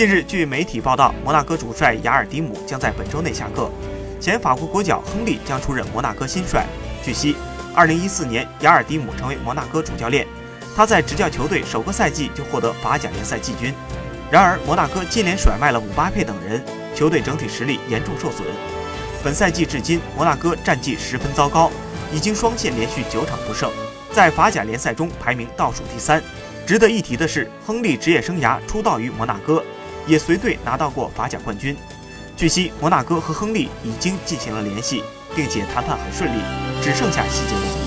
近日，据媒体报道，摩纳哥主帅雅尔迪姆将在本周内下课，前法国国脚亨利将出任摩纳哥新帅。据悉，2014年雅尔迪姆成为摩纳哥主教练，他在执教球队首个赛季就获得法甲联赛季军。然而，摩纳哥接连甩卖了姆巴佩等人，球队整体实力严重受损。本赛季至今，摩纳哥战绩十分糟糕，已经双线连续九场不胜，在法甲联赛中排名倒数第三。值得一提的是，亨利职业生涯出道于摩纳哥，也随队拿到过法甲冠军。据悉，摩纳哥和亨利已经进行了联系，并且谈判很顺利，只剩下细节问题。